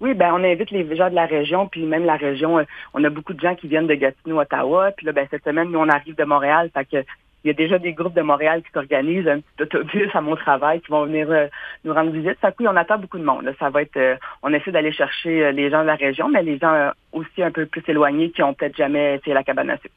Oui, ben on invite les gens de la région, puis même la région, euh, on a beaucoup de gens qui viennent de Gatineau, Ottawa, puis là, ben cette semaine, nous, on arrive de Montréal, fait que il y a déjà des groupes de Montréal qui s'organisent, un petit autobus à mon travail qui vont venir euh, nous rendre visite. Ça oui, on attend beaucoup de monde. Ça va être, euh, on essaie d'aller chercher les gens de la région, mais les gens aussi un peu plus éloignés qui ont peut-être jamais été à la cabane à sucre.